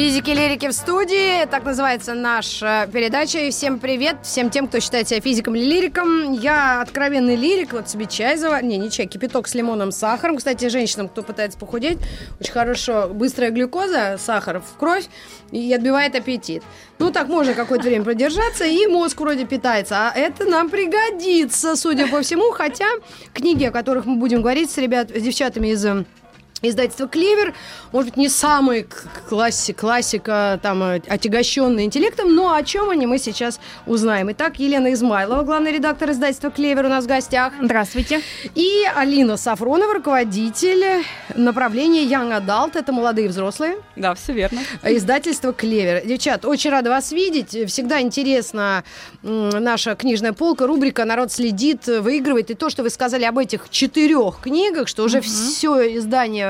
Физики лирики в студии, так называется наша передача. И всем привет, всем тем, кто считает себя физиком или лириком. Я откровенный лирик, вот себе чай завар... Не, не чай, кипяток с лимоном, сахаром. Кстати, женщинам, кто пытается похудеть, очень хорошо. Быстрая глюкоза, сахар в кровь и отбивает аппетит. Ну, так можно какое-то время продержаться, и мозг вроде питается. А это нам пригодится, судя по всему. Хотя книги, о которых мы будем говорить с ребят, с девчатами из э, Издательство «Клевер», может быть, не самый классик, классика, там, э, отягощенный интеллектом, но о чем они мы сейчас узнаем. Итак, Елена Измайлова, главный редактор издательства «Клевер» у нас в гостях. Здравствуйте. И Алина Сафронова, руководитель направления Young Adult, это молодые взрослые. Да, все верно. Издательство «Клевер». Девчат, очень рада вас видеть. Всегда интересна наша книжная полка, рубрика «Народ следит», выигрывает. И то, что вы сказали об этих четырех книгах, что уже угу. все издание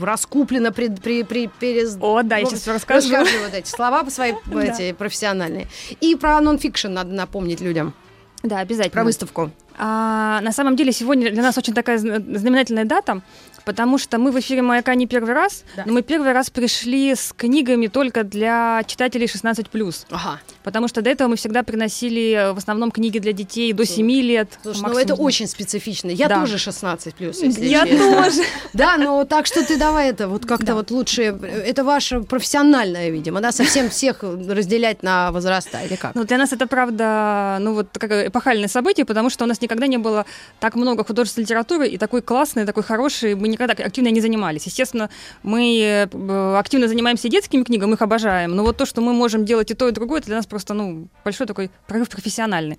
раскуплено при, при, при, перез... О, да, я сейчас расскажу. Расскажи вот эти слова свои эти профессиональные. И про нонфикшн надо напомнить людям. Да, обязательно. Про выставку. А, на самом деле сегодня для нас очень такая знаменательная дата, потому что мы в эфире «Маяка» не первый раз, да. но мы первый раз пришли с книгами только для читателей 16+. Ага. Потому что до этого мы всегда приносили э, в основном книги для детей до 7 лет. Слушай, ну это очень специфично. Я да. тоже 16+, если Я честно. тоже. Да, но так что ты давай это вот как-то да. вот лучше... Это ваше профессиональное, видимо, да, совсем всех разделять на возраста или как? Ну, для нас это, правда, ну вот как эпохальное событие, потому что у нас никогда не было так много художественной литературы и такой классной, такой хорошей. Мы никогда активно не занимались. Естественно, мы э, активно занимаемся детскими книгами, их обожаем. Но вот то, что мы можем делать и то, и другое, это для нас просто ну, большой такой прорыв профессиональный.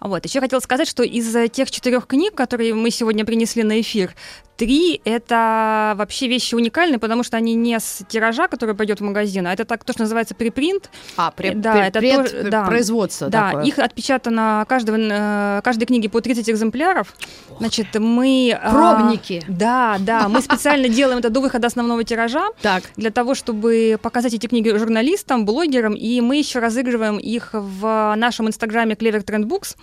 Вот. Еще хотела сказать, что из тех четырех книг, которые мы сегодня принесли на эфир, три — это вообще вещи уникальные, потому что они не с тиража, который пойдет в магазин, а это так то, что называется препринт. А, при, да, при, это пред, то, да, производство Да, такое. их отпечатано каждого, э, каждой книги по 30 экземпляров. Значит, мы... А, Пробники. А, да, да, мы специально делаем это до выхода основного тиража, так. для того, чтобы показать эти книги журналистам, блогерам, и мы еще разыгрываем их в нашем инстаграме Clever Trend Books.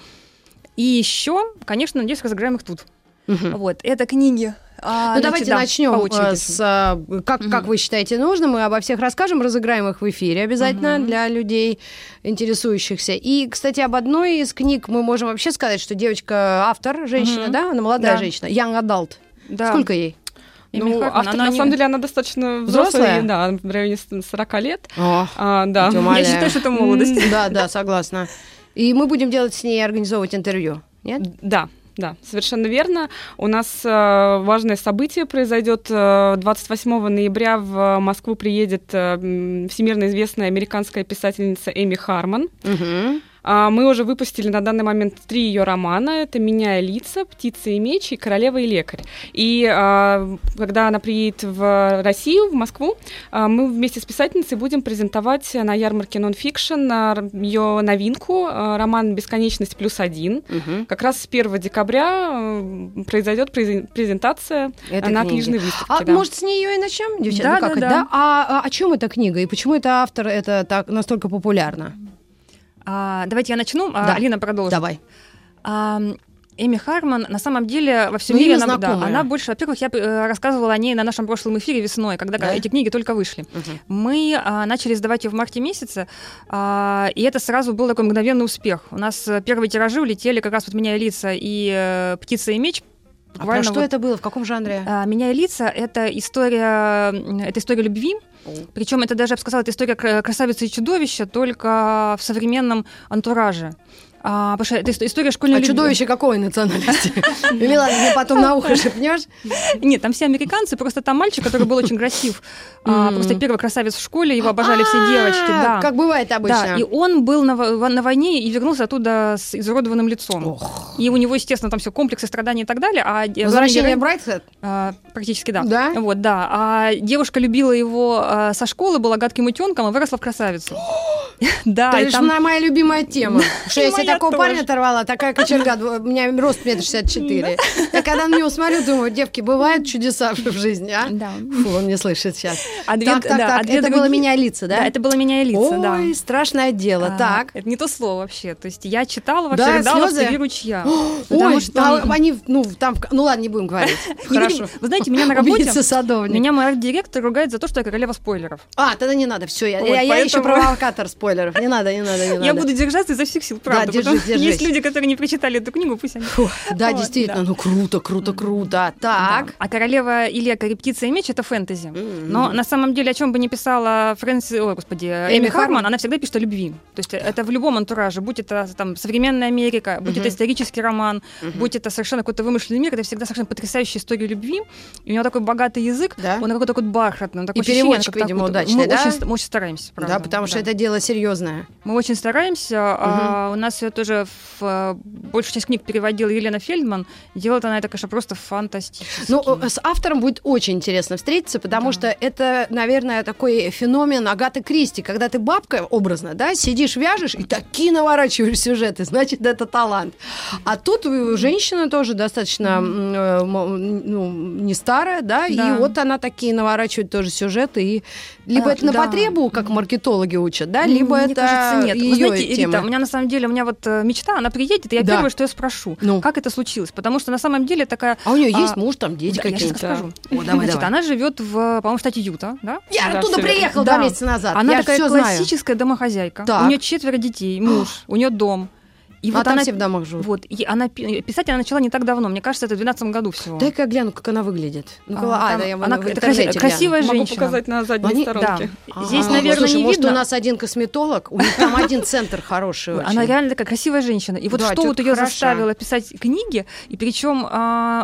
И еще, конечно, надеюсь, разыграем их тут. Угу. Вот, это книги а, ну, давайте да, начнем э, с а, как, угу. как вы считаете нужно. Мы обо всех расскажем, разыграем их в эфире обязательно угу. для людей, интересующихся. И, кстати, об одной из книг мы можем вообще сказать, что девочка автор, женщина, угу. да, она молодая да. женщина, young adult. Да. Сколько ей? Ну, автор, она на не... самом деле, она достаточно взрослая, взрослая? да, в районе 40 лет. О, а, да. Я считаю, что это молодость. Да, да, согласна. И мы будем делать с ней организовывать интервью, нет? Да, да, совершенно верно. У нас э, важное событие произойдет э, 28 ноября в Москву приедет э, всемирно известная американская писательница Эми Харман. Угу. А, мы уже выпустили на данный момент три ее романа. Это «Меняя лица», «Птица и меч» и «Королева и лекарь». И а, когда она приедет в Россию, в Москву, а, мы вместе с писательницей будем презентовать на ярмарке нонфикшн ее новинку, роман «Бесконечность плюс один». Угу. Как раз с 1 декабря произойдет презентация Это на книги. книжной выставке. А да. может, с нее и начнем, девчата? Да, ну, да, да. да? А, а о чем эта книга и почему это автор это так настолько популярна? А, давайте я начну, а да. Алина продолжит. Давай. А, Эми Харман, на самом деле, во всем ну, мире она, да, она больше, во-первых, я э, рассказывала о ней на нашем прошлом эфире весной, когда да? эти книги только вышли. Угу. Мы а, начали сдавать ее в марте месяце, а, и это сразу был такой мгновенный успех. У нас э, первые тиражи улетели как раз вот «Меняя лица» и э, «Птица и меч», а про что вот, это было? В каком жанре? А, «Меняя лица» — это история, это история любви, причем это даже, я бы сказала, это история красавицы и чудовища, только в современном антураже. А, потому что это история школьной А любви. чудовище какой национальности? Или ладно, мне потом на ухо шепнешь? Нет, там все американцы, просто там мальчик, который был очень красив. А, просто первый красавец в школе, его обожали все а, девочки. Да. Как бывает обычно. Да, и он был на, войне и вернулся оттуда с изуродованным лицом. И у него, естественно, там все комплексы страданий и так далее. А Возвращение Брайтхед? Практически да. Да? Вот, да. А девушка любила его со школы, была гадким утенком, а выросла в красавицу. Да, это же моя любимая тема. Что если такого тоже. парня оторвала, такая кочерга, у меня рост метр шестьдесят четыре. Я когда на него смотрю, думаю, девки, бывают чудеса в жизни, а? Да. Фу, он не слышит сейчас. А две- так, так, да, так, а две это было меня лица, да? Да, это было меня и лица, да. Ой, страшное дело. А, Так. Это не то слово вообще. То есть я читала вообще, Да, рыдала в слезы? стиле ручья. Потому Ой, что... а они, ну, там, ну ладно, не будем говорить. Хорошо. Вы знаете, меня на работе... Меня мой арт-директор ругает за то, что я королева спойлеров. А, тогда не надо, все, я, еще провокатор спойлеров. Не надо, не надо, не надо. Я буду держаться изо всех сил, правда. Держись, что держись. Есть люди, которые не прочитали эту книгу, пусть они... Фу, да, Вот, действительно, да. ну круто, круто, круто. Так. Да. А королева Ильяка «Рептиция и меч» — это фэнтези. М-м. Но на самом деле, о чем бы ни писала Фрэнси, ой, господи, Эми Эми Харман? Харман, она всегда пишет о любви. То есть это в любом антураже, будь это там современная Америка, будь это исторический роман, будь это совершенно какой-то вымышленный мир, это всегда совершенно потрясающая история любви. И у него такой богатый язык, Да. он какой-то такой бархатный, он такой И переводчик, видимо, удачный, мы да? Очень, мы очень стараемся, правда. Да, потому что да. это дело серьезное. Мы очень стараемся. а, у нас ее тоже в, а, большую часть книг переводила Елена Фельдман. И делает она это, конечно, просто фантастически. Ну, э, с автором будет очень интересно встретиться, потому Да. что это, наверное, такой феномен Агаты Кристи, когда ты бабка, образно, да, сидишь, вяжешь и такие наворачиваешь сюжеты, значит, это талант. А тут э, женщина тоже достаточно э, ну, не старая, да, и Да. вот она такие наворачивает тоже сюжеты, и либо А, это на да. потребу, как маркетологи учат, да, либо Мне это кажется, нет. Вы её знаете, тема. Рита, у меня на самом деле, у меня вот э, мечта, она приедет, и я Да. первое, что я спрошу, Ну. как это случилось? Потому что на самом деле такая... А у нее а, есть муж, там дети да, я сейчас какие-то. расскажу. О, давай, Значит, давай. она живет в, по-моему, штате Юта, да? Я Да, оттуда всё верно. приехал Да. два месяца назад. Она я такая все знаю. классическая домохозяйка. Так. У нее четверо детей, муж, у нее дом. И а вот там она, все в домах живут. вот, и она пи- писать она начала не так давно. Мне кажется, это в 12 году всего. Дай-ка я гляну, как она выглядит. Ну, а, там да, я она в это красивая Могу женщина. показать на задней Они- сторонке. гляну. Здесь, А, наверное, слушай, не может, видно. у нас один косметолог, у них там один центр хороший очень. Она реально такая красивая женщина. И вот Да, что вот ее хороша. заставило писать книги, и причем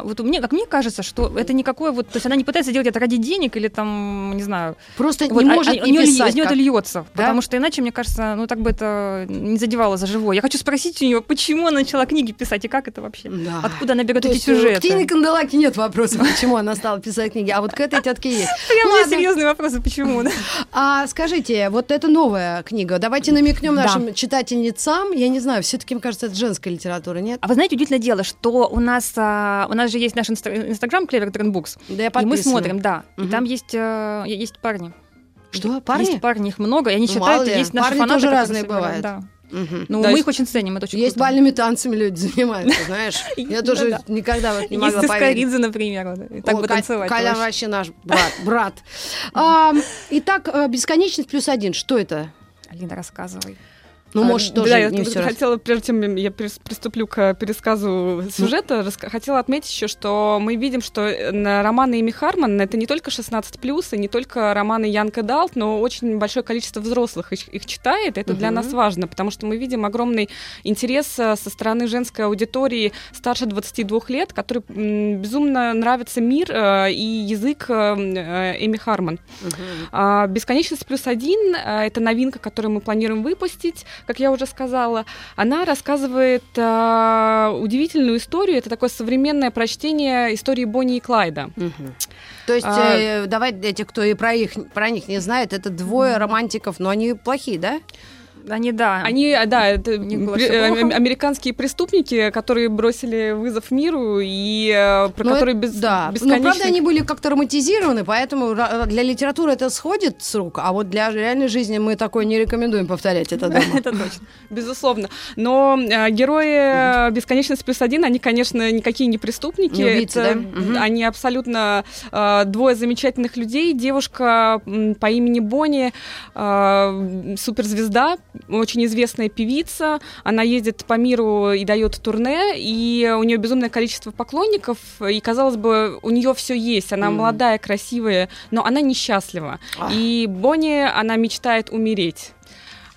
вот у мне, как мне кажется, что это никакое вот, то есть она не пытается делать это ради денег или там, не знаю, Просто вот, не а- может а- не писать. из нее это льется, Да? потому что иначе, мне кажется, ну так бы это не задевало за живое. Я хочу спросить у нее, почему она начала книги писать и как это вообще? Да. Откуда она берет эти есть, э, сюжеты? К Тине Канделаке нет вопросов, почему она стала писать книги, а вот к этой тетке есть. Прям Ладно. серьезные вопросы, почему? А скажите, вот это новая книга. Давайте намекнем нашим читательницам. Я не знаю, все-таки, мне кажется, это женская литература, нет? А вы знаете, удивительное дело, что у нас, а, у нас же есть наш инста- инстаграм Clever Trend Books, Да я и мы смотрим, да, и там есть, э, есть парни. Что, парни? Есть парни, их много, и они Ну, считают, есть наши Парни фанаты, тоже разные бывают. Да. Мгм. Ну, Да, мы есть- их очень ценим, это очень Есть круто. бальными танцами люди занимаются, знаешь. Я тоже никогда в это не Есть могла поверить. Искоридзе, например, вот, так бы танцевать. Коля вообще. наш брат. Итак, э, бесконечность плюс один. Что это? Алина, рассказывай. Ну, А, может, тоже да, я не все хотела, прежде чем я приступлю к пересказу сюжета, раска- хотела отметить еще, что мы видим, что э, на романы Эми Харман это не только 16+, и не только романы Янка Далт, но очень большое количество взрослых их, их читает. Это для Мгм. нас важно, потому что мы видим огромный интерес э, со стороны женской аудитории старше 22 лет, которой м, безумно нравится мир э, и язык э, э, Эми Харман. А, Бесконечность плюс один это новинка, которую мы планируем выпустить, как я уже сказала. Она рассказывает а, удивительную историю. Это такое современное прочтение истории Бонни и Клайда. Мгм. То есть, А- э, давай эти, кто и про, их, про них не знает, это двое романтиков, но они плохие, да? Они, да. Они, а, да, это э, американские преступники, которые бросили вызов миру и э, про Ну, которые это- без, да. Но, бесконечно... правда, они были как-то романтизированы, поэтому для литературы это сходит с рук, а вот для реальной жизни мы такое не рекомендуем повторять это дома. Это точно. Безусловно. Но э, герои э, «Бесконечность плюс один», они, конечно, никакие не преступники. Это, да? Они абсолютно э, двое замечательных людей. Девушка по имени Бонни, э, суперзвезда, очень известная певица. Она ездит по миру и дает турне, и у нее безумное количество поклонников. И, казалось бы, у нее все есть. Она Мгм. молодая, красивая, но она несчастлива. Ах. И Бонни, она мечтает умереть.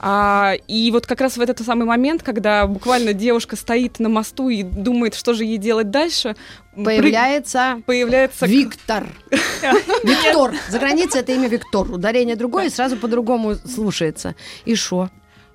А, и вот как раз в этот самый момент, когда буквально девушка стоит на мосту и думает, что же ей делать дальше, прыг- Появляется появляется Виктор. Виктор. За границей это имя Виктор. Ударение другое, и сразу по-другому слушается. И шо?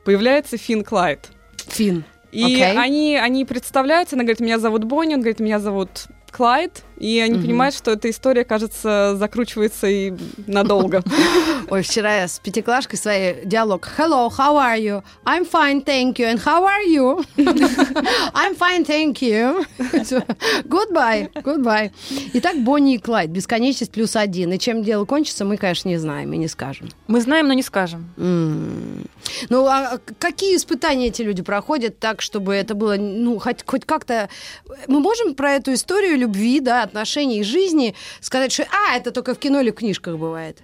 Появляется Финн Клайд. Фин. И Окей. они, они представляются, она говорит, меня зовут Бонни, он говорит, меня зовут Клайд, и они Мгм. понимают, что эта история, кажется, закручивается и надолго. Ой, вчера я с пятиклашкой своей диалог. Hello, how are you? I'm fine, thank you. And how are you? I'm fine, thank you. Goodbye, goodbye. Итак, Бонни и Клайд. Бесконечность плюс один. И чем дело кончится, мы, конечно, не знаем и не скажем. Мы знаем, но не скажем. М. Ну, а какие испытания эти люди проходят так, чтобы это было, ну, хоть, хоть как-то... Мы можем про эту историю любви, да, отношений и жизни сказать, что, а, это только в кино или в книжках бывает?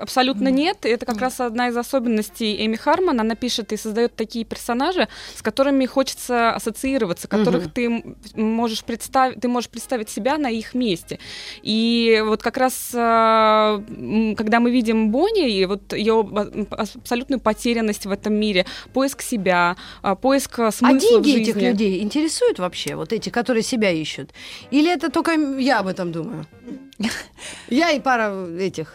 Абсолютно нет. И Это как раз одна из особенностей Эми Харман. Она пишет и создает такие персонажи, с которыми хочется ассоциироваться, которых Мгм. ты можешь представить, ты можешь представить себя на их месте. И вот как раз, а, когда мы видим Бонни и вот ее абсолютную потерянность в этом мире, поиск себя, а, поиск а, А смысла в деньги жизни. этих людей интересуют вообще, вот эти, которые себя ищут? Или это только я об этом думаю? Я и пара этих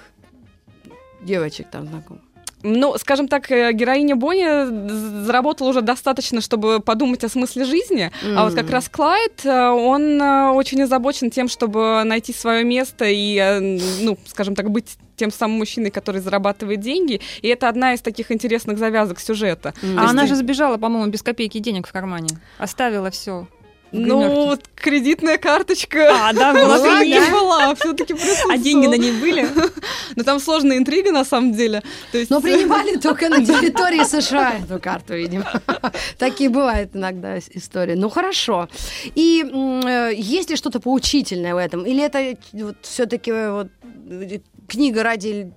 девочек там знакомых. Ну, скажем так, э, героиня Бонни заработала уже достаточно, чтобы подумать о смысле жизни, а вот как раз Клайд, э, он э, очень озабочен тем, чтобы найти свое место и, ну, скажем так, быть тем самым мужчиной, который зарабатывает деньги. И это одна из таких интересных завязок сюжета. М. А есть она ты- же сбежала, по-моему, без копейки денег в кармане. Оставила все. Ну, вот кредитная карточка. А, да, была была да? была, все-таки А деньги на ней были? Но там сложная интрига, на самом деле. То есть, Но принимали только на территории США эту карту, видимо. Такие бывают иногда истории. Ну, хорошо. И э, есть ли что-то поучительное в этом? Или это вот, все-таки вот, э, книга ради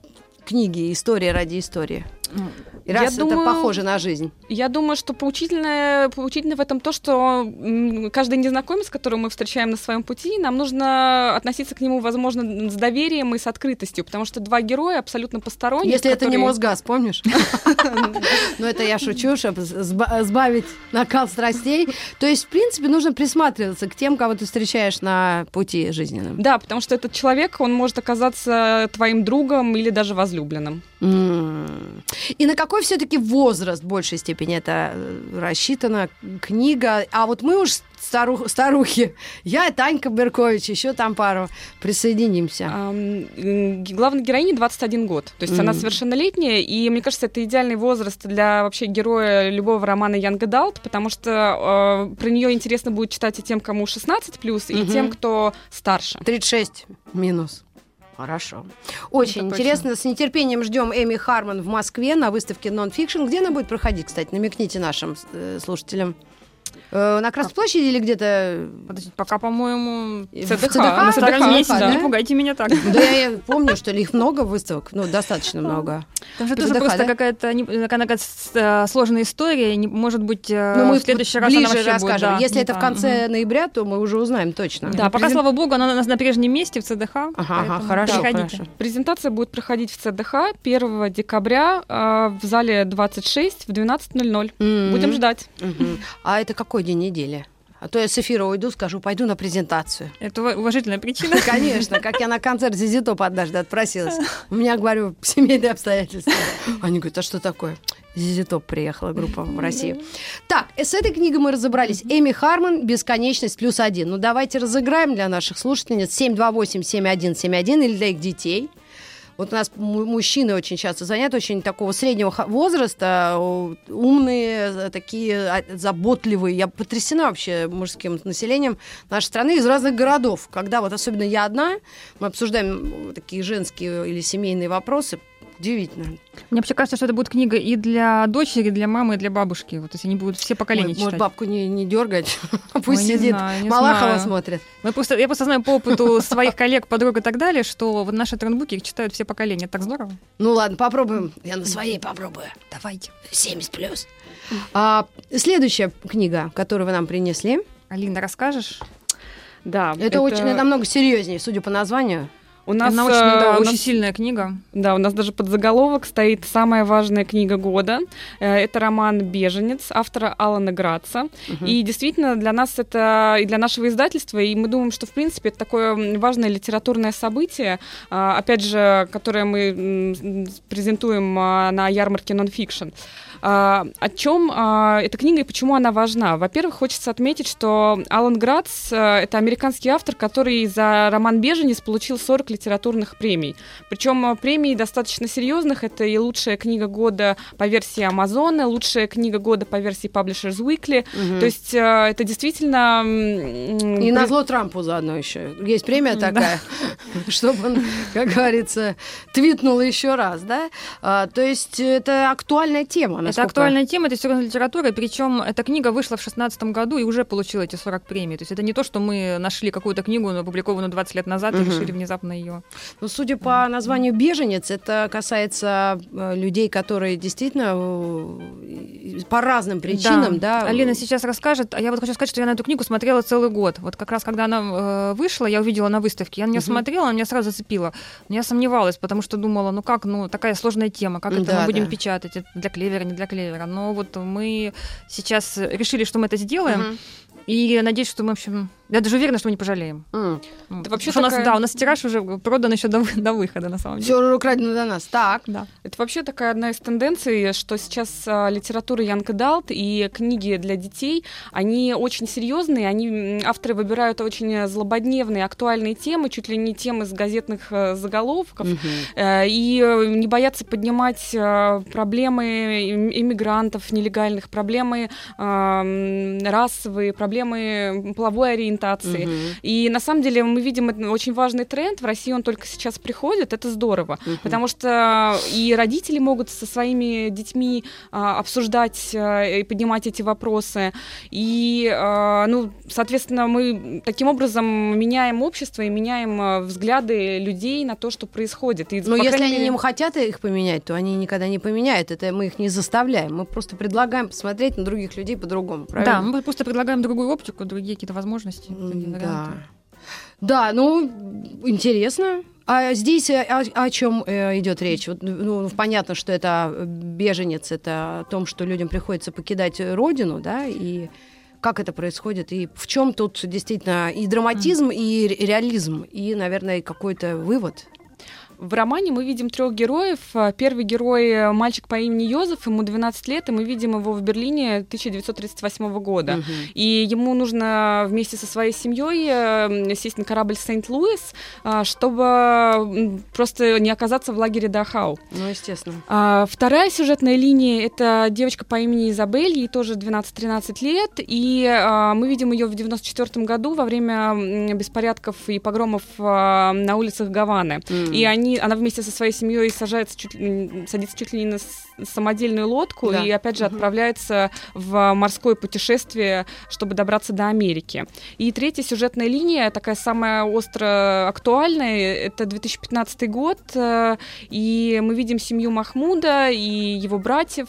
книги, история ради истории? И Я раз это думаю, похоже на жизнь. Я думаю, что поучительное, поучительное в этом то, что каждый незнакомец, которого мы встречаем на своем пути, нам нужно относиться к нему, возможно, с доверием и с открытостью, потому что два героя абсолютно посторонних. Если это не которые- Мосгаз, помнишь? Ну, это я шучу, чтобы сбавить накал страстей. То есть, в принципе, нужно присматриваться к тем, кого ты встречаешь на пути жизненном. Да, потому что этот человек, он может оказаться твоим другом или даже возлюбленным. И на какой все-таки возраст в большей степени это э, рассчитана книга? А вот мы уж старух- старухи, я, Танька Беркович, еще там пару, присоединимся. Главной героине 21 год, то есть она Мгм. совершеннолетняя, и мне кажется, это идеальный возраст для вообще героя любого романа Young Adult, потому что э, про нее интересно будет читать и тем, кому 16 плюс, и Мгм. тем, кто старше. 36 минус. Хорошо. Очень Это интересно. С нетерпением ждем Эми Харман в Москве на выставке Non-Fiction. Где она будет проходить, кстати? Намекните нашим э, слушателям. Э, на Красной площади или где-то Подождите, пока, по-моему, в ЦДХ, ЦДХ? на ЦДХ, месте. да. Не пугайте меня так. Да я, помню, что ли, их много выставок. Ну, достаточно много. Там же тоже ЦДХ, просто какая-то э, сложная история. Может быть, э, мы в следующий раз она вообще будет, расскажем. Если не это в конце ноября, то мы уже узнаем точно. Да, пока, слава богу, она у нас на прежнем месте в ЦДХ. Ага, хорошо, хорошо. Презентация будет проходить в ЦДХ 1 декабря э, в зале 26 в 12.00. М. Будем ждать. А это какой день недели? А то я с эфира уйду, скажу, пойду на презентацию. Это ува- уважительная причина. Конечно, как я на концерт Зизи Топ однажды отпросилась. У меня, говорю, семейные обстоятельства. Они говорят, а что такое? Зизи Топ приехала группа в Россию. Так, э, с этой книгой мы разобрались. Эми Харман «Бесконечность плюс один». Ну, давайте разыграем для наших слушательниц 728-7171 или для их детей. Вот у нас му- мужчины очень часто звонят, очень такого среднего возраста, умные, э, такие а, заботливые. Я потрясена вообще мужским населением нашей страны из разных городов. Когда вот особенно я одна, мы обсуждаем такие женские или семейные вопросы, удивительно. Мне вообще кажется, что это будет книга и для дочери, и для мамы, и для бабушки. Вот если они будут все поколения Ой, читать. может, бабку не, не дергать, пусть Ой, не сидит, знаю, не Малахова знаю. смотрит. Мы просто, я просто знаю по опыту своих коллег, подруг и так далее, что вот наши трендбуки их читают все поколения. Это так здорово. Ну ладно, попробуем. Я на своей попробую. Давайте. 70 плюс. А, следующая книга, которую вы нам принесли, Алина, расскажешь? Да, это, очень намного серьезнее, судя по названию. У нас, Она очень, э, да, у очень нас- сильная книга. Да, у нас даже под заголовок стоит самая важная книга года. Э, Это роман «Беженец» автора Алана Граца. И действительно для нас это и для нашего издательства, и мы думаем, что в принципе это такое важное литературное событие, а, опять же, которое мы презентуем а, на ярмарке Nonfiction. А, о чем а, эта книга и почему она важна? Во-первых, хочется отметить, что Алан Грац а, это американский автор, который за роман «Беженец» получил 40 литературных премий. Причем а, премии достаточно серьезных. Это и лучшая книга года по версии Амазона, лучшая книга года по версии Publishers Weekly. Мгм. То есть а, это действительно... И на зло Трампу заодно еще. Есть премия такая, чтобы он, как говорится, твитнул еще раз, да? А, то есть это актуальная тема. Это насколько- актуальная тема, это серьезная литература, причем эта книга вышла в 2016 году и уже получила эти 40 премий. То есть это не то, что мы нашли какую-то книгу, опубликованную 20 лет назад, Мгм. и решили внезапно ее. Ну, судя по названию «беженец», это касается э, людей, которые действительно э, по разным причинам, да. Алина сейчас расскажет, а я вот хочу сказать, что я на эту книгу смотрела целый год. Вот как раз когда она э, вышла, я увидела на выставке, я на нее Мгм. смотрела, она меня сразу зацепила. Но я сомневалась, потому что думала, ну как, ну такая сложная тема, как это Да, мы будем да. печатать, это для клевера, не для клевера. Но вот мы сейчас решили, что мы это сделаем, Мгм. и надеюсь, что мы, в общем, я даже уверена, что мы не пожалеем. М. Ну, Да вообще что у нас, такая- да, у нас тираж уже продан еще до, до выхода, на самом деле. Все украдено до нас. Так. Да. Это вообще такая одна из тенденций, что сейчас а, литература Young Adult и книги для детей, они очень серьезные, они, авторы выбирают очень злободневные, актуальные темы, чуть ли не темы с газетных э, заголовков, э, и э, не боятся поднимать э, проблемы им- иммигрантов нелегальных, проблемы м, расовые, проблемы половой ориентации. Мгм. И на самом деле мы видим очень важный тренд. В России он только сейчас приходит. Это здорово. Мгм. Потому что и родители могут со своими детьми а, обсуждать а, и поднимать эти вопросы. И, а, ну, соответственно, мы таким образом меняем общество и меняем взгляды людей на то, что происходит. И, Но если крайней они мере, не хотят их поменять, то они никогда не поменяют. Это мы их не заставляем. Мы просто предлагаем посмотреть на других людей по-другому. Да, мы просто предлагаем другую оптику, другие какие-то возможности. Другие варианты. Да. Да, ну, интересно. А здесь э, о, чем идет речь? Вот, ну, понятно, что это беженец, это о том, что людям приходится покидать родину, да, и как это происходит, и в чем тут действительно и драматизм, и ре- реализм, и, наверное, какой-то вывод. В романе мы видим трех героев. А, Первый герой э, мальчик по имени Йозеф, ему 12 лет, и мы видим его в Берлине 1938 года. Мгм. И ему нужно вместе со своей семьей э, сесть на корабль Сент-Луис, а, чтобы просто не оказаться в лагере Дахау. Ну, естественно. А, Вторая сюжетная линия — это девочка по имени Изабель, ей тоже 12-13 лет, и мы видим ее в 94 году во время беспорядков и погромов на улицах Гаваны. М. И они, она вместе со своей семьей сажается чуть, садится чуть ли не на самодельную лодку Да. и опять же Мгм. отправляется в морское путешествие, чтобы добраться до Америки. И третья сюжетная линия, такая самая остро актуальная, это 2015 год, э, и мы видим семью Махмуда и его братьев,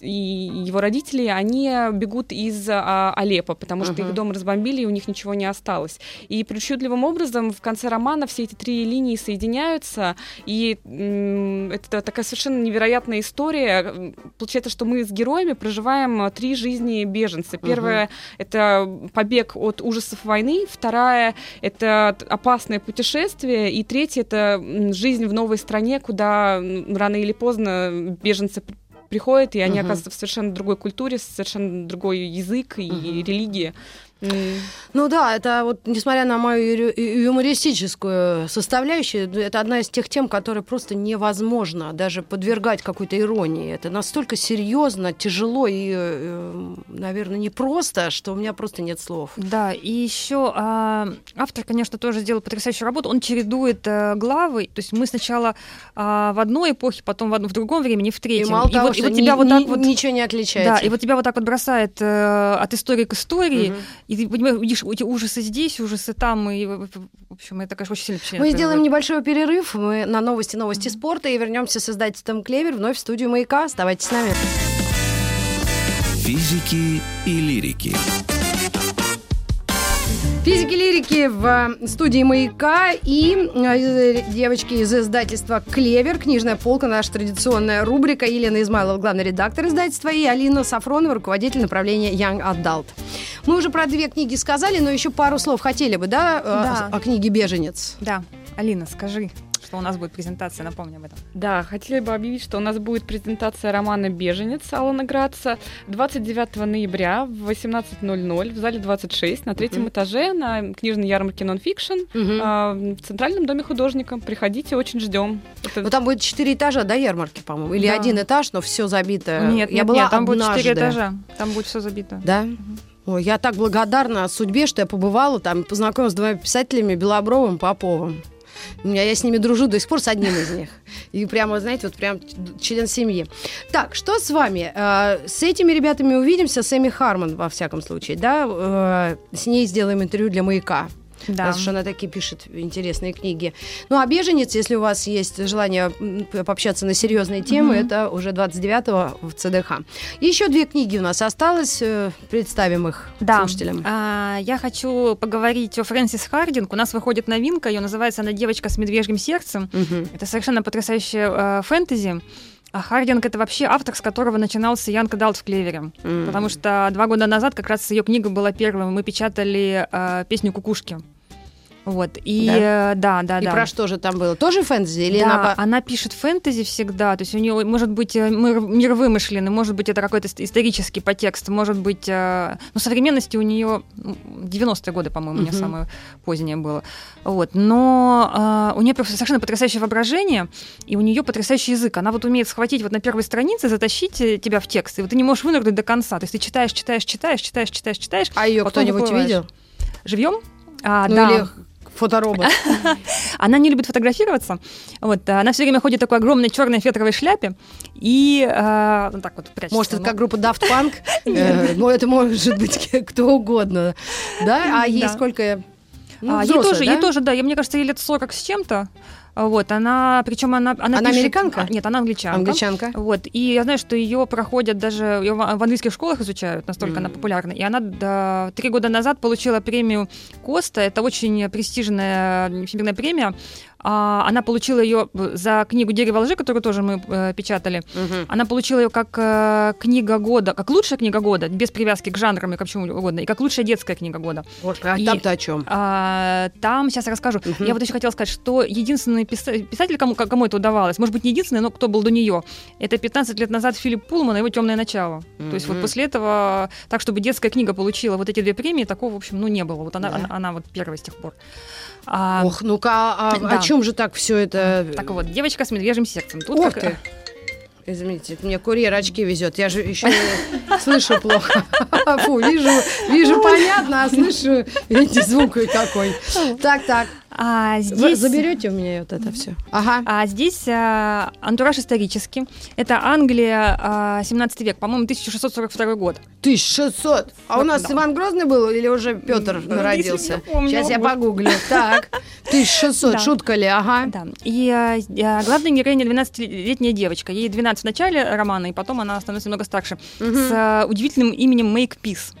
и его родители, они бегут из а, Алеппо, потому что Мгм. их дом разбомбили, и у них ничего не осталось. И причудливым образом в конце романа все эти три линии соединяются, и м, это такая совершенно невероятная история. М, Получается, что мы с героями проживаем а, три жизни беженца. Первая — это побег от ужасов войны, вторая — это опасное путешествие, и третья — это жизнь в новой стране, куда рано или поздно беженцы при- приходят, и они Мгм. оказываются в совершенно другой культуре, совершенно другой язык и Мгм. религия. М, Ну да, это вот, несмотря на мою юмористическую составляющую, это одна из тех тем, которые просто невозможно даже подвергать какой-то иронии. Это настолько серьезно, тяжело и, э, наверное, непросто, что у меня просто нет слов. Да, и еще автор, конечно, тоже сделал потрясающую работу. Он чередует э, главы. То есть мы сначала а, в одной эпохе, потом в, одном, в другом времени, в И третьем. мало того, вот, что вот тебя ни- вот так ни- вот ничего не да, отличается. и вот тебя вот так вот бросает э, от истории к истории, Мгм. И ты понимаешь, видишь эти ужасы здесь, ужасы там, и в общем, это, конечно, очень сильно впечатляет. Мы сделаем небольшой перерыв мы на новости новости спорта и вернемся с издательством Клевер вновь в студию Маяка. Оставайтесь с нами. Физики и лирики. Физики лирики в э, студии Маяка и э, девочки из издательства Клевер, книжная полка, наша традиционная рубрика. Елена Измайлова, главный редактор издательства, и Алина Сафронова, руководитель направления Young Adult. Мы уже про две книги сказали, но еще пару слов хотели бы, да, э, Да. о книге «Беженец». Да, Алина, скажи, что у нас будет презентация, напомню об этом. Да, хотели бы объявить, что у нас будет презентация романа «Беженец» Алана Граца 29 ноября в 18.00 в зале 26 на третьем Мгм. этаже на книжной ярмарке «Нонфикшн» а, в Центральном доме художника. Приходите, очень ждем. Это- Ну, там будет четыре этажа, да, ярмарки, по-моему? Или Да. один этаж, но все забито. нет, Я нет, была нет, там будет четыре однажды. этажа, там будет все забито. Да? Ой, я так благодарна судьбе, что я побывала там, познакомилась с двумя писателями Белобровым, Поповым. У меня я с ними дружу до сих пор с одним из них. И прямо, знаете, вот прям член семьи. Так, что с вами? Э, С этими ребятами увидимся, с Эми Хармон, во всяком случае, да? Э, С ней сделаем интервью для «Маяка». Да. Потому что она такие пишет интересные книги. Ну, а «Беженец», если у вас есть желание пообщаться на серьезные темы, Мгм. это уже 29-го в ЦДХ. Еще две книги у нас осталось. э, Представим их Да. слушателям. А, я хочу поговорить о Фрэнсис Хардинг. У нас выходит новинка, ее называется она «Девочка с медвежьим сердцем». Мгм. Это совершенно потрясающее э, фэнтези. А Хардинг это вообще автор, с которого начинался Янка Далт в Клевере. М. Потому что два года назад как раз ее книга была первой. Мы печатали э, песню Кукушки. Вот. И Да? э, да, да, И да. про что же там было? Тоже фэнтези? Или Да, наоборот? она пишет фэнтези всегда, то есть у нее может быть э, мир, вымышленный, может быть это какой-то ис- исторический подтекст, может быть, э, ну современности у нее 90-е годы, по-моему, у нее самое позднее было, вот, но э, у нее совершенно потрясающее воображение и у нее потрясающий язык, она вот умеет схватить вот на первой странице, затащить тебя в текст, и вот ты не можешь вынырнуть до конца, то есть ты читаешь, читаешь, читаешь, читаешь, читаешь, читаешь, А ее кто-нибудь видел? живьем. А, ну да. или фоторобот? Она не любит фотографироваться. Вот, она все время ходит в такой огромной черной фетровой шляпе и э, ну, так вот прячется. Может, это Ну, как группа Daft Punk? Э, Ну, это может быть кто угодно. Да? А ей сколько? Ну, а, ей взрослая, тоже, да? ей тоже, да, ей, мне кажется, ей лет 40 с чем-то. Вот, она, причем она... Она, Она пишет- американка? А, Нет, она англичанка. Англичанка. Вот, и я знаю, что ее проходят даже, ее в английских школах изучают, настолько она Мгм. популярна. И она до- три года назад получила премию Коста, это очень престижная всемирная премия. А, Она получила ее за книгу «Дерево лжи», которую тоже мы э, печатали. Мгм. Она получила ее как э, книга года, как лучшая книга года, без привязки к жанрам и к чему угодно, и как лучшая детская книга года. Вот, а там-то о чем? А, там сейчас расскажу. Мгм. Я вот еще хотела сказать, что единственный писа- писатель, кому, кому это удавалось, может быть, не единственный, но кто был до нее, это 15 лет назад Филипп Пулман и его темное начало. То есть вот после этого, так чтобы детская книга получила вот эти две премии, такого, в общем, ну не было. Вот она, Да. она, она вот первая с тех пор. А, Ох, ну-ка, а, а да. Чем же так все это? Так вот, девочка с медвежьим сердцем. Тут Ух как- ты! Извините, мне курьер очки везет. Я же еще слышу плохо. Фу, вижу, вижу понятно, а слышу, видите, звук какой. Так, так. А Вы здесь... заберете у меня вот это все? Ага. А здесь а, антураж исторический. Это Англия, а, 17 век, по-моему, 1642 год. 1600. А у Вот, нас да. Иван Грозный был или уже Петр если родился? я помню, Сейчас я погуглю. Так, 1600, Да. шутка ли? Ага. Да. И а, главная героиня 12-летняя девочка. Ей 12 в начале романа, и потом она становится немного старше. Мгм. С а, удивительным именем Make Peace.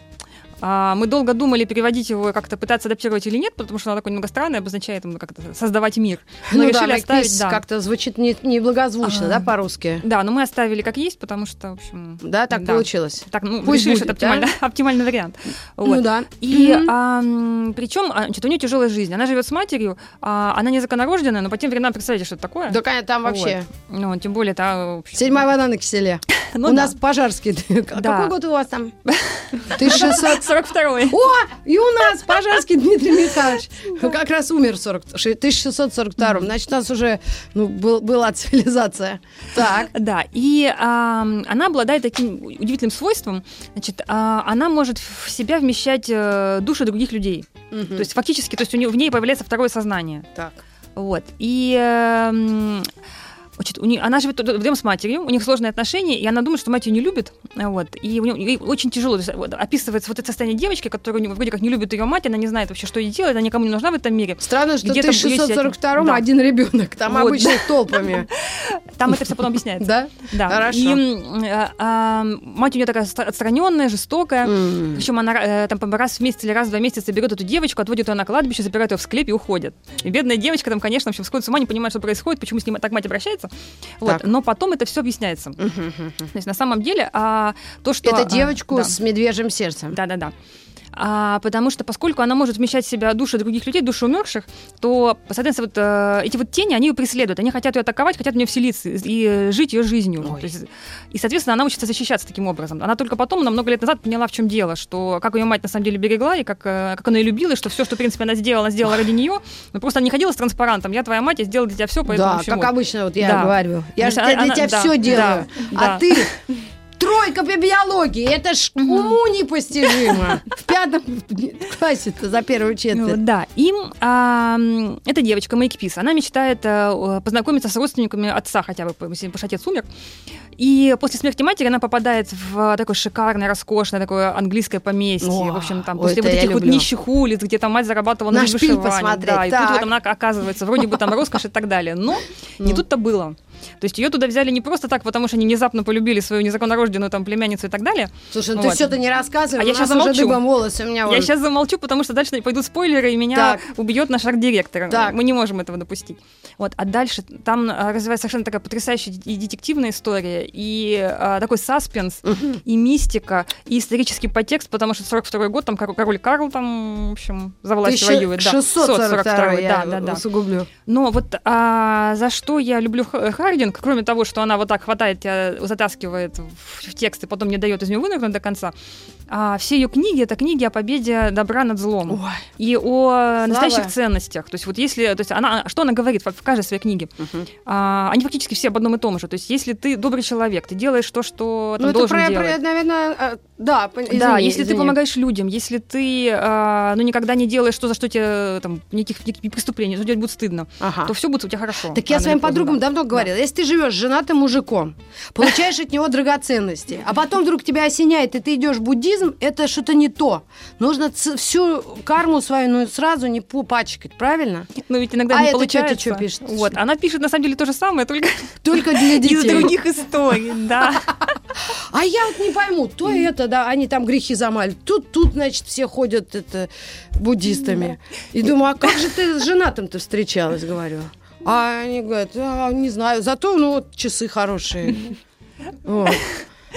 А, мы долго думали, переводить его, как-то пытаться адаптировать или нет, потому что оно такое немного странное, обозначает ну, как-то создавать мир. Но Ну да, решили make оставить, да. как-то звучит не- неблагозвучно, А. да, по-русски? Да, но мы оставили как есть, потому что, в общем... Да, так получилось. Так, ну, Пусть решили, что будет, это оптимально- оптимальный вариант. Вот. Ну да. И Мгм. причем, значит, у нее тяжелая жизнь. Она живет с матерью, а, она незаконнорожденная, но по тем временам, представляете, что это такое? Да, конечно, там вообще. Ну, тем более, это... общем, Седьмая вода на киселе. ну у да. нас пожарский. А Да. Какой год у вас там? 1600. 42-й. О, и у нас пожарский Дмитрий Михайлович. Ну, Как раз умер в 40 ши- 1642. Значит, у нас уже ну, был- была цивилизация. Так. Да, и ам, она обладает таким удивительным свойством, значит, а, она может в себя вмещать э, души других людей. Мгм. То есть фактически, то есть у нее в ней появляется второе сознание. Так. Вот. И эм, значит, у нее, она живет вдвоем с матерью, у них сложные отношения, и она думает, что мать ее не любит. Вот. И у нее, ей очень тяжело. То есть, вот, описывается вот это состояние девочки, которая вроде как не любит ее мать, она не знает вообще, что ей делать, она никому не нужна в этом мире. Странно, что в Где-то в 1642 Да. один ребенок. Там Вот, обычно толпами. Там это все потом объясняется. Да? Да. Хорошо. И э, а, мать у нее такая отстраненная, жестокая. М. Причем она э, там раз в месяц или раз в два месяца берет эту девочку, отводит ее на кладбище, забирает ее в склеп и уходит. И бедная девочка там, конечно, в общем, сходит с ума, не понимает, что происходит, почему с ним так мать обращается. Вот. Так. Но потом это все объясняется. То Мгм. есть на самом деле а, то, что... Это а, девочку да. с медвежьим сердцем. Да-да-да. А, потому что поскольку она может вмещать в себя души других людей, души умерших, то, соответственно, вот э, эти вот тени, они ее преследуют, они хотят ее атаковать, хотят в нее вселиться и жить ее жизнью. То есть, и, соответственно, она учится защищаться таким образом. Она только потом, на много лет назад, поняла, в чем дело, что как ее мать на самом деле берегла, и как, э, как она ее любила, и что все, что, в принципе, она сделала, она сделала ради нее. Но просто она не ходила с транспарантом. Я твоя мать, я сделала для тебя все, поэтому... Да, как обычно, вот я Да. говорю. Я же для она- тебя да, все делаю. да, А да. ты тройка по биологии. Это ж уму непостижимо. В пятом классе-то за первую Ну, четверть. Да, им эта девочка Мэйк Пис, она мечтает э, познакомиться с родственниками отца хотя бы, потому что отец умер. И после смерти матери она попадает в такое шикарное, роскошное такое английское поместье. О, в общем, там после вот этих вот нищих улиц, где там мать зарабатывала На на шпиль посмотреть, Да, и так. тут вот она оказывается, вроде бы там роскошь и так далее. Но не Ну. тут-то было. То есть ее туда взяли не просто так, потому что они внезапно полюбили свою незаконнорожденную там племянницу и так далее. Слушай, ну ты Вот. все-то не рассказывай. А я уже замолчу. дыбом волосы у меня Я уже. сейчас замолчу, потому что дальше пойдут спойлеры, и меня Так. убьет наш арт-директор. Так. Мы не можем этого допустить. Вот. А дальше там а, развивается совершенно такая потрясающая и детективная история, и а, такой саспенс, и мистика, и исторический подтекст, потому что 42 год, там король, Карл там, в общем, за власть воюет. Да. 642 я да, да, да. усугублю. Но вот а, за что я люблю Х- Хардинг, кроме того, что она вот так хватает тебя, затаскивает в, в текст и потом не дает из него вынырнуть до конца, а, все ее книги это книги о победе добра над злом Ой. и о настоящих ценностях. То есть вот если, то есть она, что она говорит в, в каждой своей книге? А, они фактически все об одном и том же. То есть если ты добрый человек, ты делаешь то, что Ну там, это должен про, делать. про- наверное, а, да, пон- да, извини, если извини. ты помогаешь людям, если ты а, ну, никогда не делаешь то, за что тебе там, никаких, никаких преступлений, что делать будет стыдно, Ага. то все будет у тебя хорошо. Так я своим подругам да. давно говорила, если ты живешь с женатым мужиком, получаешь от него драгоценности, а потом вдруг тебя осеняет, и ты идешь в буддизм, это что-то не то. Нужно всю карму свою ну, сразу не пачкать, правильно? Ну ведь иногда А не эта получается. тётя чё пишет? Вот, она пишет на самом деле то же самое, только Только для из детей. других историй, да. А я вот не пойму, то это, да, они там грехи замали. Тут, тут, значит, все ходят это, буддистами. И думаю, а как же ты с женатым-то встречалась, говорю. А они говорят, «А, не знаю, зато, ну, вот часы хорошие. Вот.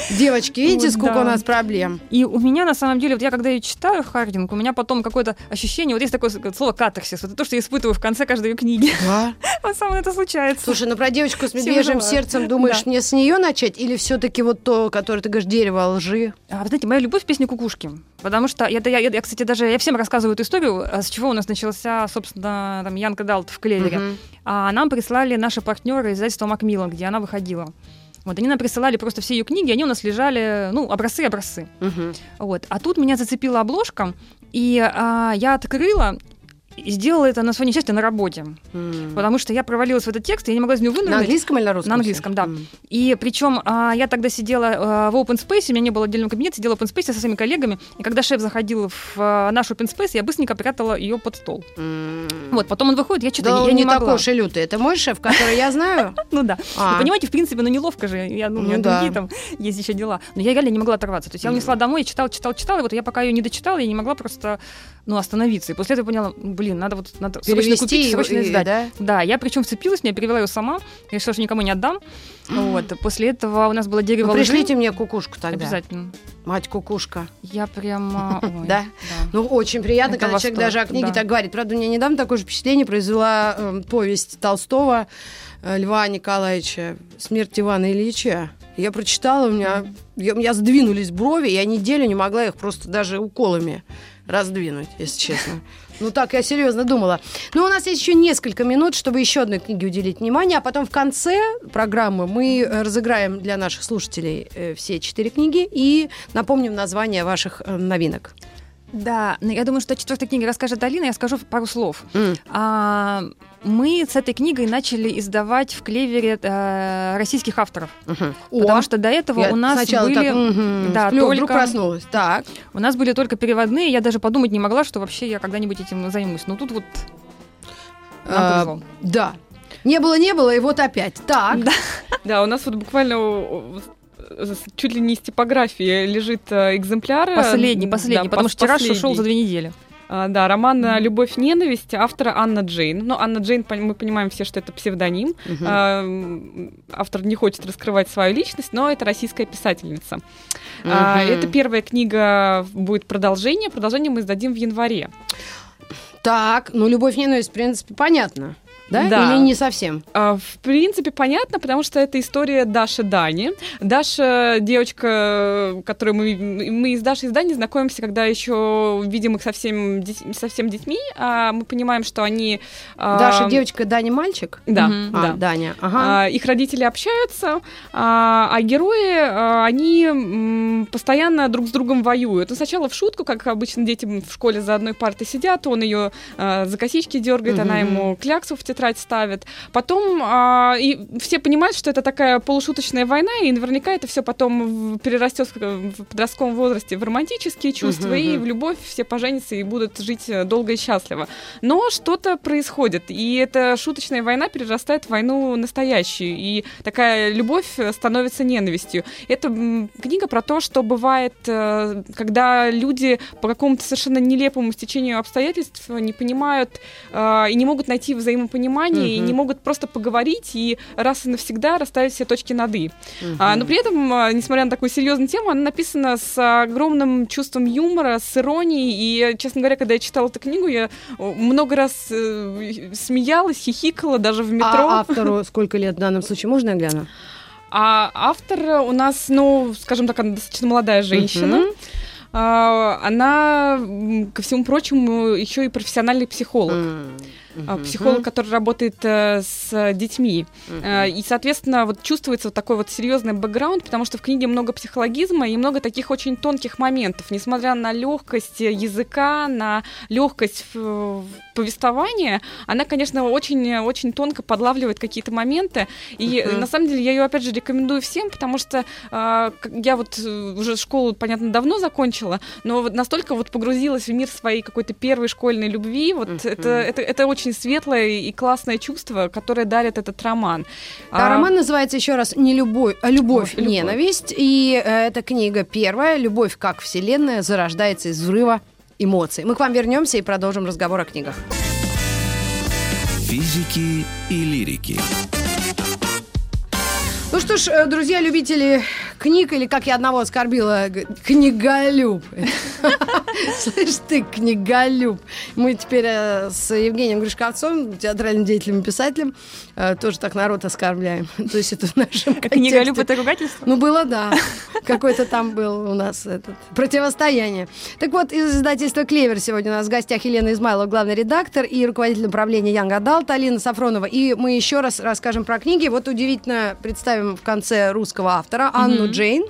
Девочки, видите, Вот сколько да. у нас проблем? И у меня, на самом деле, вот я когда ее читаю, Хардинг, у меня потом какое-то ощущение, вот есть такое слово катарсис, вот это то, что я испытываю в конце каждой ее книги. Да. Вот со мной это случается. Слушай, ну про девочку с Все медвежьим сердцем думаешь, Да. мне с нее начать? Или все-таки вот то, которое ты говоришь, дерево лжи? А, вы знаете, моя любовь к песне «Кукушки». Потому что я, я, я, кстати, даже я всем рассказываю эту историю, а с чего у нас начался, собственно, там, Янка Далт в Клевере. Мгм. А нам прислали наши партнеры из издательства Макмиллан, где она выходила. Вот, они нам присылали просто все ее книги, они у нас лежали, ну, образцы-образцы. Мгм. Вот. А тут меня зацепила обложка, и а, я открыла и сделала это на своей несчастье на работе. М. Потому что я провалилась в этот текст, и я не могла из него На вынырнуть. английском или на русском? На английском, да. М. И причем а, я тогда сидела а, в open space, у меня не было отдельного кабинета, сидела в open space со своими коллегами, и когда шеф заходил в а, наш open space, я быстренько прятала ее под стол. М. Вот, потом он выходит, я что-то Да я он не не могла. такой уж и лютый. Это мой шеф, который я знаю? Ну да. А. Вы понимаете, в принципе, ну неловко же. Я, ну, у меня Ну другие там есть еще дела. Но я реально не могла оторваться. То есть я унесла домой, читала, читала, читала, и вот я пока ее не дочитала, я не могла просто ну, остановиться. И после этого поняла, блин, надо вот надо срочно Перевести купить, его, срочно и- издать. да? Да, я причем вцепилась, я перевела ее сама, я решила, что никому не отдам. Вот. После этого у нас было дерево Ну, лжи. пришлите мне кукушку тогда. Обязательно. Мать кукушка. Я прямо... Да? Ну, очень приятно, когда человек даже о книге так говорит. Правда, у меня недавно такое же впечатление произвела э, повесть Толстого э, Льва Николаевича «Смерть Ивана Ильича». Я прочитала, у меня, я- у меня сдвинулись брови, я неделю не могла их просто даже уколами раздвинуть, если честно. Ну так, я серьезно думала. Но у нас есть еще несколько минут, чтобы еще одной книге уделить внимание, а потом в конце программы мы э, разыграем для наших слушателей э, все четыре книги и напомним название ваших э, новинок. Да, но я думаю, что о четвертой книге расскажет Алина, я скажу пару слов. М. А, мы с этой книгой начали издавать в клевере э, российских авторов. Мгм. Потому О, что до этого у нас были... так, мгм, да, сплю, вдруг только- проснулась. Так. У нас были только переводные, я даже подумать не могла, что вообще я когда-нибудь этим займусь. Но тут вот А. Да. Не было, не было, и вот опять. Так. Да. Да, у нас вот буквально чуть ли не из типографии лежит э, экземпляр. э, Последний, да, последний, потому пос- что тираж последний. ушел за две недели. А, да, роман э, «Любовь-ненависть» автора Анна Джейн. Ну, Анна Джейн, мы понимаем все, что это псевдоним. Мгм. А, Автор не хочет раскрывать свою личность, но это российская писательница. А, Мгм. Это первая книга, будет продолжение. Продолжение мы издадим в январе. Так, ну любовь-ненависть, в принципе, понятно. Да? Да. Или не совсем? А, В принципе, понятно, потому что это история Даши Дани. Даша девочка, которую мы, мы с Дашей из Дани знакомимся, когда еще видим их совсем, совсем детьми, а мы понимаем, что они... а, Даша девочка, Даня мальчик? Да, Мгм. А, да. Даня, ага. А, Их родители общаются, а а герои, а, они м, постоянно друг с другом воюют. Ну, сначала в шутку, как обычно дети в школе за одной партой сидят, он ее за косички дергает, она Мгм. ему кляксу в тетрадь ставит. Потом а, и все понимают, что это такая полушуточная война, и наверняка это все потом перерастет в, подростковом возрасте в романтические чувства Мгм, и в любовь, все поженятся и будут жить э, долго и счастливо. Но что-то происходит, и эта шуточная война перерастает в войну настоящую, и такая любовь э, становится ненавистью. Это книга про то, что бывает, э, когда люди по какому-то совершенно нелепому стечению обстоятельств не понимают и не могут найти взаимопонимание, и Мгм. не могут просто поговорить и раз и навсегда расставить все точки над «и». А, но при этом, а, несмотря на такую серьезную тему, она написана с огромным чувством юмора, с иронией. И, честно говоря, когда я читала эту книгу, я много раз э, смеялась, хихикала даже в метро. А автору сколько лет в данном случае? Можно я гляну? А автор у нас, ну, скажем так, она достаточно молодая женщина. А, Она, ко всему прочему, еще и профессиональный психолог. М, Мгм. Психолог, который работает э, с детьми. Мгм. Э, И, соответственно, вот чувствуется вот такой вот серьезный бэкграунд, потому что в книге много психологизма и много таких очень тонких моментов. Несмотря на легкость языка, на легкость повествования, она, конечно, очень-очень тонко подлавливает какие-то моменты. И Мгм. на самом деле я ее, опять же, рекомендую всем, потому что э, я вот э, уже школу, понятно, давно закончила, но вот настолько вот погрузилась в мир своей какой-то первой школьной любви. Вот Мгм. это, это, это очень светлое и классное чувство, которое дарит этот роман. А, роман называется еще раз не любовь, а любовь, Любовь. ненависть. И э, эта книга первая. Любовь как вселенная зарождается из взрыва эмоций. Мы к вам вернемся и продолжим разговор о книгах. Физики и лирики. Ну что ж, э, друзья, любители книг, или как я одного оскорбила, книголюб. Слышь ты, книголюб. Мы теперь э, с Евгением Гришковцом, театральным деятелем и писателем, э, тоже так народ оскорбляем. То есть это в нашем Книголюб это ругательство? Ну, было, да. Какой-то там был у нас этот противостояние. Так вот, из издательства «Клевер» сегодня у нас в гостях Елена Измайлова, главный редактор и руководитель направления Young Adult Алина Сафронова. И мы еще раз расскажем про книги. Вот удивительно представим в конце русского автора Анну Джейн,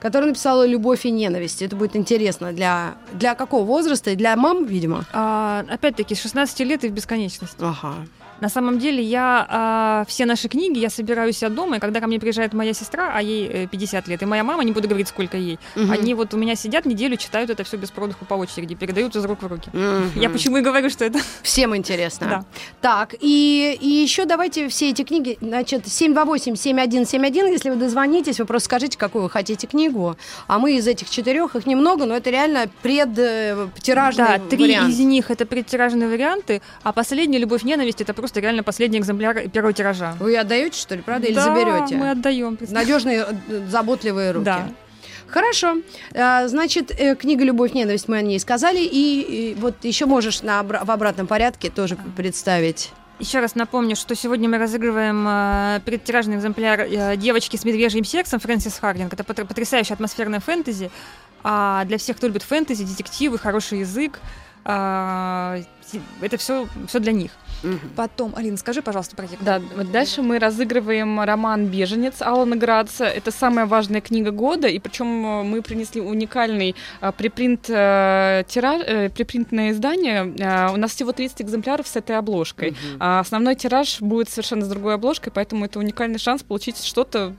которая написала «Любовь и ненависть». Это будет интересно для, для какого возраста? И для мам, видимо? А, опять-таки, с 16 лет и в бесконечность. Ага. На самом деле, я а, все наши книги я собираю себя дома, и когда ко мне приезжает моя сестра, а ей э, 50 лет, и моя мама, не буду говорить, сколько ей, Мгм. они вот у меня сидят неделю, читают это все без продыху по очереди, передают из рук в руки. Мгм. Я почему и говорю, что это... Всем интересно. Да. Так, и, и еще давайте все эти книги, значит, 728-7171, если вы дозвонитесь, вы просто скажите, какую вы хотите книгу, а мы из этих четырех, их немного, но это реально предтиражный Да, три вариант. из них это предтиражные варианты, а последняя «Любовь, ненависть» это просто реально последний экземпляр первого тиража. Вы отдаете, что ли, правда, или Да, заберете? мы отдаем. Надежные, э, заботливые руки. Да. Хорошо. А, Значит, э, книга «Любовь, ненависть» мы о ней сказали. И, и вот еще можешь на, в обратном порядке тоже представить. Еще раз напомню, что сегодня мы разыгрываем э, предтиражный экземпляр э, «Девочки с медвежьим сердцем» Фрэнсис Хардинг. Это потр- потрясающая атмосферная фэнтези. А для всех, кто любит фэнтези, детективы, хороший язык, а, си- это все, все для них. Потом, Алина, скажи, пожалуйста, про текст. Да, вот дальше мы разыгрываем роман «Беженец» Алана Градца. Это самая важная книга года, и причем мы принесли уникальный а, припринт, э, тираж, э, припринтное издание. А, у нас всего 30 экземпляров с этой обложкой. А основной тираж будет совершенно с другой обложкой, поэтому это уникальный шанс получить что-то,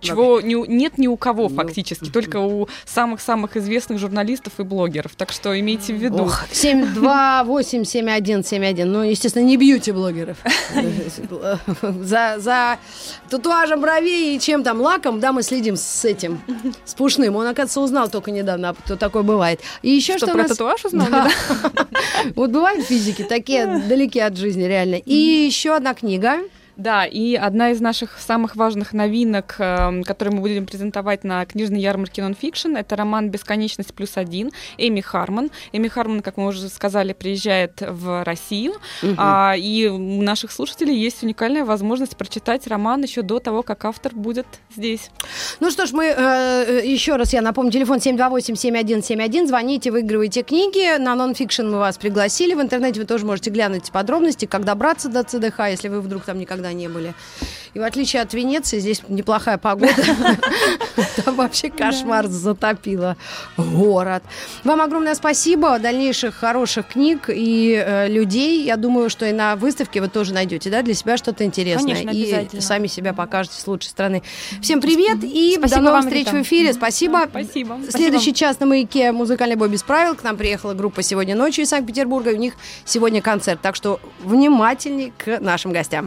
чего не нет ни у кого Ну, фактически, только у самых-самых известных журналистов и блогеров. Так что имейте в виду. Ох, 728 728-7171. Ну, естественно, не бьюти-блогеров. За, за татуажем бровей и чем там, лаком, да, мы следим с этим, с пушным. Он, оказывается, узнал только недавно, кто такое бывает. И еще что, Что, про нас... татуаж узнал? Да. да? Вот бывают физики такие далеки от жизни, реально. И еще одна книга. Да, и одна из наших самых важных новинок, эм, которую мы будем презентовать на книжной ярмарке Nonfiction, это роман «Бесконечность плюс один» Эми Харман. Эми Харман, как мы уже сказали, приезжает в Россию, а, и у наших слушателей есть уникальная возможность прочитать роман еще до того, как автор будет здесь. Ну что ж, мы э, еще раз я напомню, телефон 728-7171, звоните, выигрывайте книги, на Nonfiction мы вас пригласили, в интернете вы тоже можете глянуть подробности, как добраться до ЦДХ, если вы вдруг там никогда не были. И в отличие от Венеции, здесь неплохая погода, там вообще кошмар затопило город. Вам огромное спасибо, дальнейших хороших книг и э, людей, я думаю, что и на выставке вы тоже найдете, да, для себя что-то интересное. Конечно, и сами себя покажете с лучшей стороны. Всем привет и Спасибо до новых вам, встреч Рита. в эфире. Спасибо. Спасибо. Следующий час на маяке музыкальный бой без правил. К нам приехала группа сегодня ночью из Санкт-Петербурга. У них сегодня концерт. Так что внимательней к нашим гостям.